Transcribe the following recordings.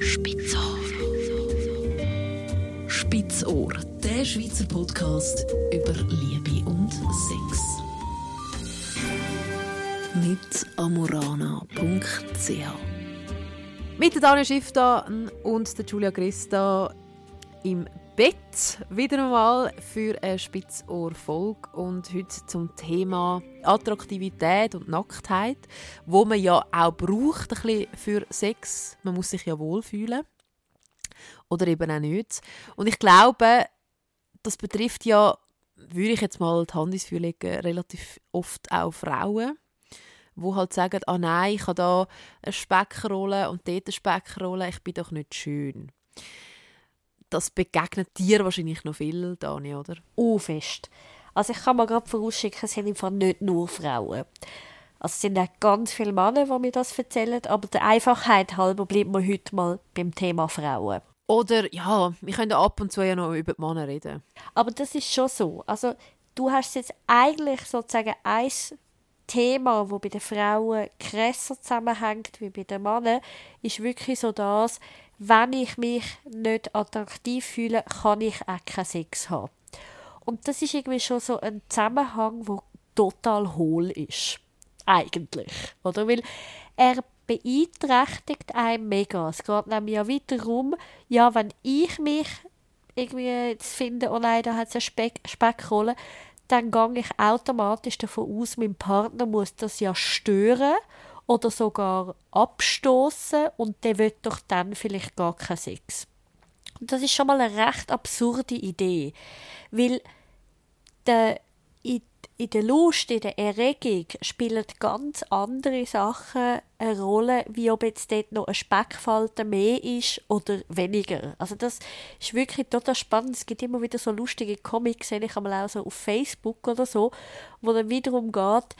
Spitzohr. Spitzohr, der Schweizer Podcast über Liebe und Sex. Mit amorana.ch Mit Daniel Schiffta und der Julia Christa im Bett wieder einmal für eine Spitzohr-Folge und heute zum Thema Attraktivität und Nacktheit, wo man ja auch braucht ein bisschen für Sex. Man muss sich ja wohlfühlen oder eben auch nicht. Und ich glaube, das betrifft ja, würde ich jetzt mal die Hand ins Feuer legen, relativ oft auch Frauen wo halt sagen, ah nein, ich habe da eine Speckrolle und dort eine Speckrolle, ich bin doch nicht schön das begegnet dir wahrscheinlich noch viel, Dani, oder? Oh, fest. Also ich kann mir gerade vorausschicken, es sind einfach nicht nur Frauen. Also es sind auch ganz viele Männer, die mir das erzählen, aber der Einfachheit halber bleiben wir heute mal beim Thema Frauen. Oder, ja, wir können ab und zu ja noch über die Männer reden. Aber das ist schon so. Also du hast jetzt eigentlich sozusagen ein Thema, wo bei den Frauen krasser zusammenhängt wie bei den Männern, ist wirklich so das, wenn ich mich nicht attraktiv fühle, kann ich auch keinen Sex haben. Und das ist irgendwie schon so ein Zusammenhang, wo total hohl ist. Eigentlich. Oder? Weil er beeinträchtigt einen mega. Es geht nämlich ja weiter darum, ja, wenn ich mich irgendwie jetzt finde, oh nein, da hat es eine Speck Speckrolle, dann gehe ich automatisch davon aus, mein Partner muss das ja stören oder sogar abstoßen und der wird doch dann vielleicht gar keinen Sex. Und das ist schon mal eine recht absurde Idee, weil der in der Lust, in der Erregung spielen ganz andere Sachen eine Rolle, wie ob jetzt dort noch eine Speckfalte mehr ist oder weniger. Also das ist wirklich total spannend. Es gibt immer wieder so lustige Comics, sehe ich einmal auch so auf Facebook oder so, wo dann wiederum geht,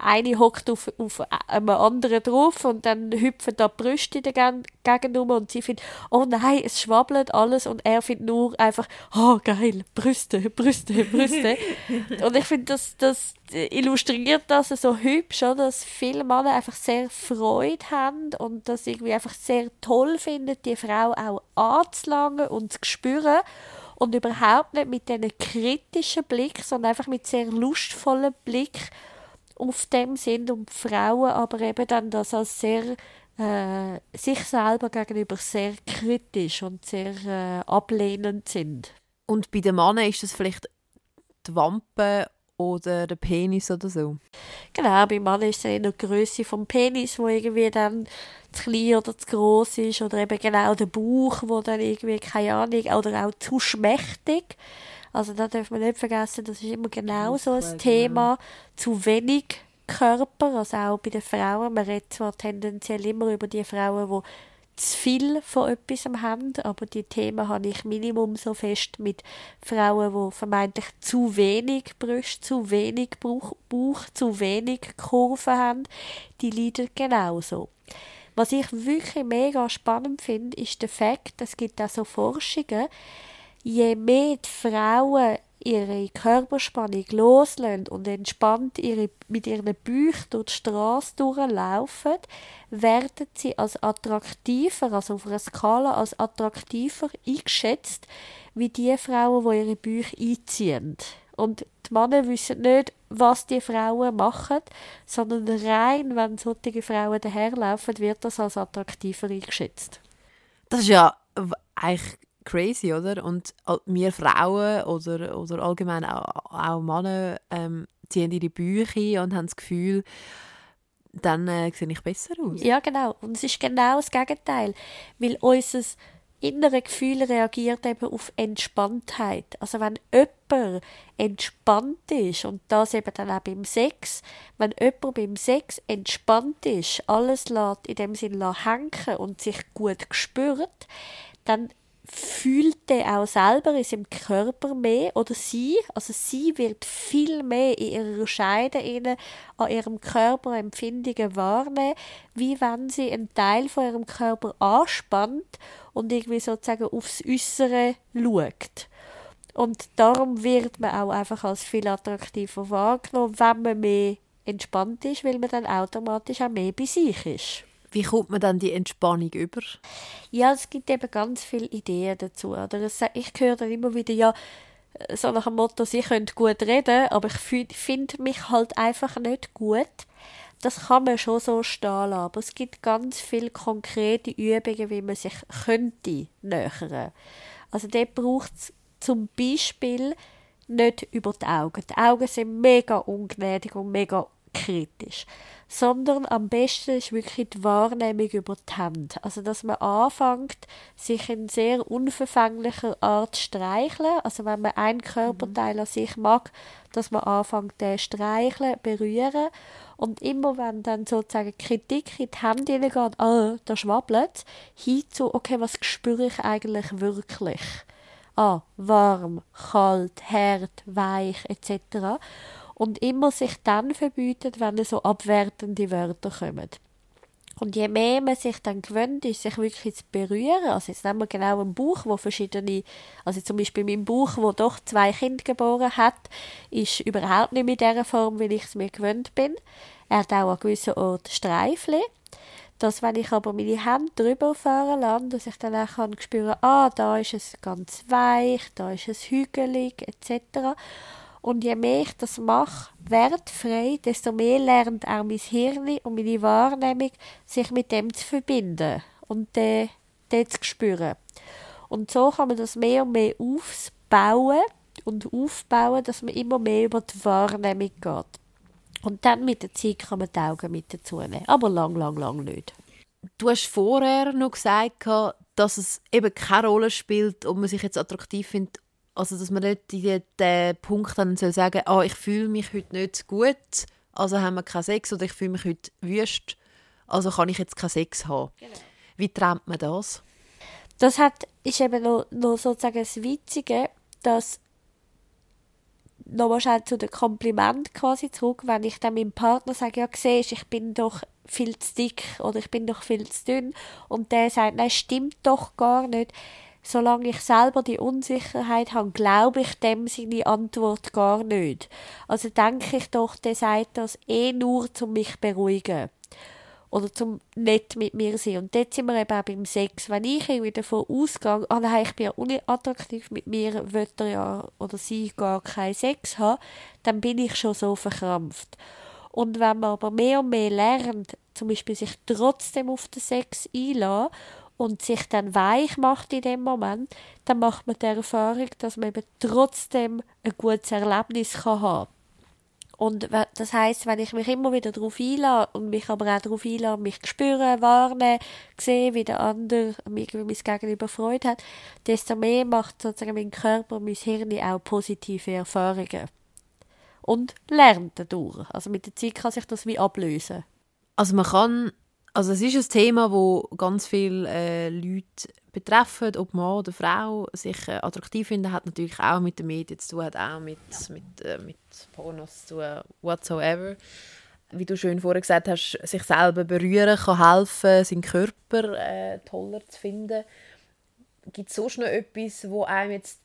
eine hockt auf, auf einem anderen drauf und dann hüpfen da die Brüste dagegen um und sie findet, oh nein, es schwabbelt alles und er findet nur einfach, oh geil, Brüste, Brüste, Brüste. und ich finde, das, das illustriert das so hübsch, oder? dass viele Männer einfach sehr Freude haben und das irgendwie einfach sehr toll finden, die Frau auch anzulangen und zu spüren und überhaupt nicht mit einem kritischen Blick, sondern einfach mit sehr lustvollen Blick auf dem sind und Frauen aber eben dann das als sehr äh, sich selber gegenüber sehr kritisch und sehr äh, ablehnend sind. Und bei den Männern ist das vielleicht die Wampe oder der Penis oder so. Genau, bei Mann ist es eher die Größe vom Penis, wo irgendwie dann zu klein oder zu groß ist oder eben genau der Bauch, wo dann irgendwie keine Ahnung oder auch zu schmächtig. Also da darf man nicht vergessen, das ist immer genau so ein Thema. Zu wenig Körper, also auch bei den Frauen. Man redet zwar tendenziell immer über die Frauen, die zu viel von etwas haben, aber die Themen habe ich Minimum so fest mit Frauen, die vermeintlich zu wenig Brüste, zu wenig Bauch, Bauch zu wenig Kurven haben, die leiden genauso. Was ich wirklich mega spannend finde, ist der Fakt, es gibt auch so Forschungen, je mehr die Frauen ihre Körperspannung loslassen und entspannt ihre, mit ihren Bäuchen durch die Straße durchlaufen, werden sie als attraktiver, also auf einer Skala als attraktiver eingeschätzt, wie die Frauen, die ihre Bäuche einziehen. Und die Männer wissen nicht, was die Frauen machen, sondern rein, wenn solche Frauen daherlaufen, wird das als attraktiver eingeschätzt. Das ist ja eigentlich crazy, oder? Und wir Frauen oder, oder allgemein auch, auch Männer ähm, ziehen ihre Bücher und haben das Gefühl, dann äh, sehe ich besser aus. Ja, genau. Und es ist genau das Gegenteil. Weil unser innere Gefühl reagiert eben auf Entspanntheit. Also wenn jemand entspannt ist, und das eben dann auch beim Sex, wenn jemand beim Sex entspannt ist, alles lässt in dem Sinn hängen und sich gut spürt, dann fühlt er auch selber in seinem Körper mehr oder sie, also sie wird viel mehr in ihrer Scheide an ihrem Körper Empfindungen wahrnehmen, wie wenn sie einen Teil von ihrem Körper anspannt und irgendwie sozusagen aufs Äußere schaut. Und darum wird man auch einfach als viel attraktiver wahrgenommen, wenn man mehr entspannt ist, weil man dann automatisch auch mehr bei sich ist. Wie kommt man dann die Entspannung über? Ja, es gibt eben ganz viele Ideen dazu. Oder ich höre dann immer wieder, ja, so nach dem Motto, sie können gut reden, aber ich finde mich halt einfach nicht gut. Das kann man schon so stehen lassen, aber es gibt ganz viele konkrete Übungen, wie man sich könnte nähern. Also dort braucht es zum Beispiel nicht über die Augen. Die Augen sind mega ungnädig und mega kritisch. Sondern am besten ist wirklich die Wahrnehmung über die Hände. Also, dass man anfängt, sich in sehr unverfänglicher Art zu streicheln. Also, wenn man einen Körperteil mhm. an sich mag, dass man anfängt, den streicheln, berühren. Und immer wenn dann sozusagen Kritik in die Hände hineingeht, ah, da schwabbelt hinzu, okay, was spüre ich eigentlich wirklich? Ah, warm, kalt, hart, weich, etc und immer sich dann verbietet, wenn so abwertende Wörter kommen. Und je mehr man sich dann gewöhnt ist, sich wirklich zu berühren, also jetzt nehmen wir genau einen Bauch, wo verschiedene, also zum Beispiel mein Bauch, wo doch zwei Kinder geboren hat, ist überhaupt nicht mit dieser Form, wie ich es mir gewöhnt bin. Er hat auch an gewissen Orten Streifchen. Dass, wenn ich aber meine Hände drüber fahren lasse, dass ich dann auch kann spüren, ah, da ist es ganz weich, da ist es hügelig, etc. Und je mehr ich das mache, wertfrei, desto mehr lernt auch mein Hirn und meine Wahrnehmung, sich mit dem zu verbinden und den, den zu spüren. Und so kann man das mehr und mehr aufbauen und aufbauen, dass man immer mehr über die Wahrnehmung geht. Und dann mit der Zeit kann man die Augen mit dazu nehmen. Aber lang, lang, lang nicht. Du hast vorher noch gesagt, dass es eben keine Rolle spielt, ob man sich jetzt attraktiv findet also, dass man nicht den, den Punkt dann soll sagen soll, oh, ich fühle mich heute nicht gut, also haben wir keinen Sex, oder ich fühle mich heute wüst, also kann ich jetzt keinen Sex haben. Genau. Wie trennt man das? Das hat, ist eben noch, noch sozusagen das Witzige, dass nochmal schnell zu dem Kompliment quasi zurück, wenn ich dann meinem Partner sage, ja, siehst, ich bin doch viel zu dick oder ich bin doch viel zu dünn und der sagt, nein, stimmt doch gar nicht solange ich selber die Unsicherheit habe, glaube ich dem seine Antwort gar nicht. Also denke ich doch, der sagt das eh nur, um mich zu beruhigen. Oder zum nett mit mir sein. Und dort sind wir eben auch beim Sex. Wenn ich irgendwie davon ausgehe, ah nein, ich bin ja unattraktiv, mit mir will er ja oder sie gar keinen Sex haben, dann bin ich schon so verkrampft. Und wenn man aber mehr und mehr lernt, zum Beispiel sich trotzdem auf den Sex einlassen und sich dann weich macht in dem Moment, dann macht man die Erfahrung, dass man eben trotzdem ein gutes Erlebnis kann haben und das heißt, wenn ich mich immer wieder darauf einlasse und mich aber auch darauf einlasse, mich spüren, warnen, sehe, wie der andere irgendwie mein Gegenüber Freude hat, desto mehr macht sozusagen mein Körper, mein Hirn auch positive Erfahrungen. Und lernt dadurch. Also mit der Zeit kann sich das wie ablösen. Also man kann also es ist ein Thema, wo ganz viele äh, Leute betreffen, ob Mann oder Frau sich äh, attraktiv finden, hat natürlich auch mit den Medien zu tun, hat auch mit, mit, äh, mit Pornos zu tun, whatsoever. Wie du schön vorher gesagt hast, sich selber berühren kann helfen, seinen Körper äh, toller zu finden. Gibt es sonst noch etwas, wo einem jetzt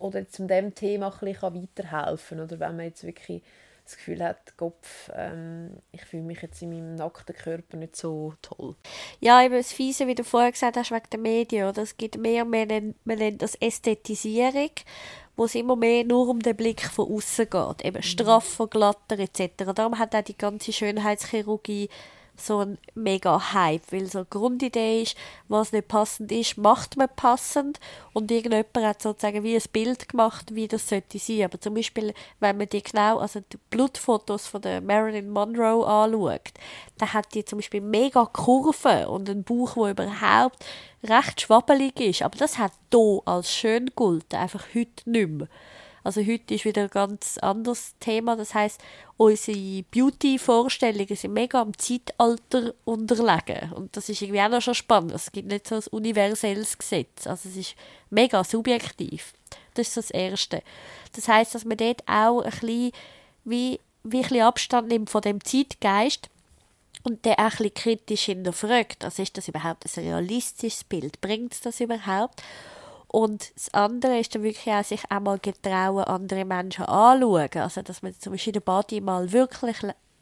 oder mit dem Thema ein bisschen weiterhelfen kann? Oder wenn man jetzt wirklich das Gefühl hat, Kopf, ähm, ich fühle mich jetzt in meinem nackten Körper nicht so toll. Ja, eben das Fiese, wie du vorher gesagt hast, wegen der Medien. Oder? Es gibt mehr und mehr, man nennt das Ästhetisierung, wo es immer mehr nur um den Blick von außen geht. Eben mhm. straffer, glatter etc. Darum hat auch die ganze Schönheitschirurgie so ein mega Hype, weil so eine Grundidee ist, was nicht passend ist, macht man passend und irgendjemand hat sozusagen wie ein Bild gemacht, wie das sollte sein. Aber zum Beispiel, wenn man die genau, also die Blutfotos von der Marilyn Monroe anschaut, dann hat die zum Beispiel mega Kurven und einen Bauch, der überhaupt recht schwabbelig ist. Aber das hat hier als schön gelten, einfach heute nicht mehr. Also heute ist wieder ein ganz anderes Thema. Das heißt, unsere Beauty-Vorstellungen sind mega am Zeitalter unterlegen. Und das ist irgendwie auch noch schon spannend. Es gibt nicht so ein universelles Gesetz. Also es ist mega subjektiv. Das ist das Erste. Das heißt, dass man dort auch ein bisschen, wie, wie ein bisschen Abstand nimmt von dem Zeitgeist und der auch ein kritisch hinterfragt. Also ist das überhaupt ein realistisches Bild? Bringt es das überhaupt? Und das andere ist dann wirklich auch, sich auch mal getrauen, andere Menschen anzuschauen. Also, dass man zum Beispiel den Body mal wirklich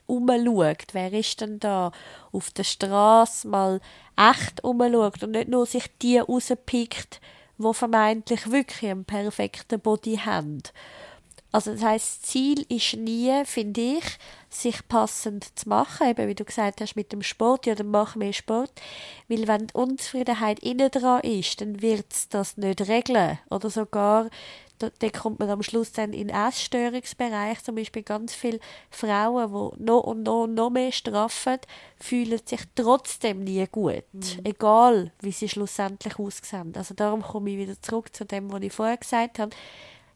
umschaut. Wer ist denn da auf der Straße mal echt umschaut und nicht nur sich die rauspickt, wo vermeintlich wirklich einen perfekten Body haben. Also das heißt, Ziel ist nie, finde ich, sich passend zu machen, eben wie du gesagt hast mit dem Sport, ja, dann mach mehr Sport, weil wenn die Unzufriedenheit innen dran ist, dann wird es das nicht regeln. Oder sogar da, da kommt man am Schluss dann in den Essstörungsbereich, zum Beispiel ganz viele Frauen, die noch und noch und noch mehr straffen, fühlen sich trotzdem nie gut, mhm. egal wie sie schlussendlich aussehen. Also darum komme ich wieder zurück zu dem, was ich vorher gesagt habe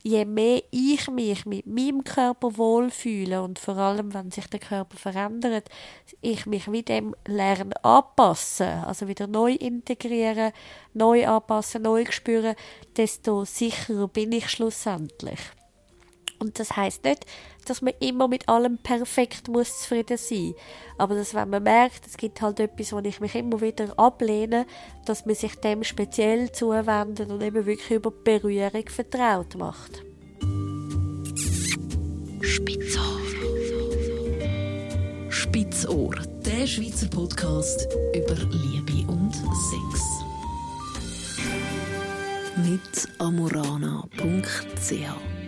je mehr ich mich mit meinem Körper wohlfühle und vor allem, wenn sich der Körper verändert, ich mich mit dem lernen anpassen, also wieder neu integrieren, neu anpassen, neu spüren, desto sicherer bin ich schlussendlich. Und das heißt nicht, dass man immer mit allem perfekt muss zufrieden sein. Aber dass wenn man merkt, es gibt halt etwas, wo ich mich immer wieder ablehne, dass man sich dem speziell zuwendet und eben wirklich über die Berührung vertraut macht. Spitzohr. Spitzohr, der Schweizer Podcast über Liebe und Sex. Mit amorana.ch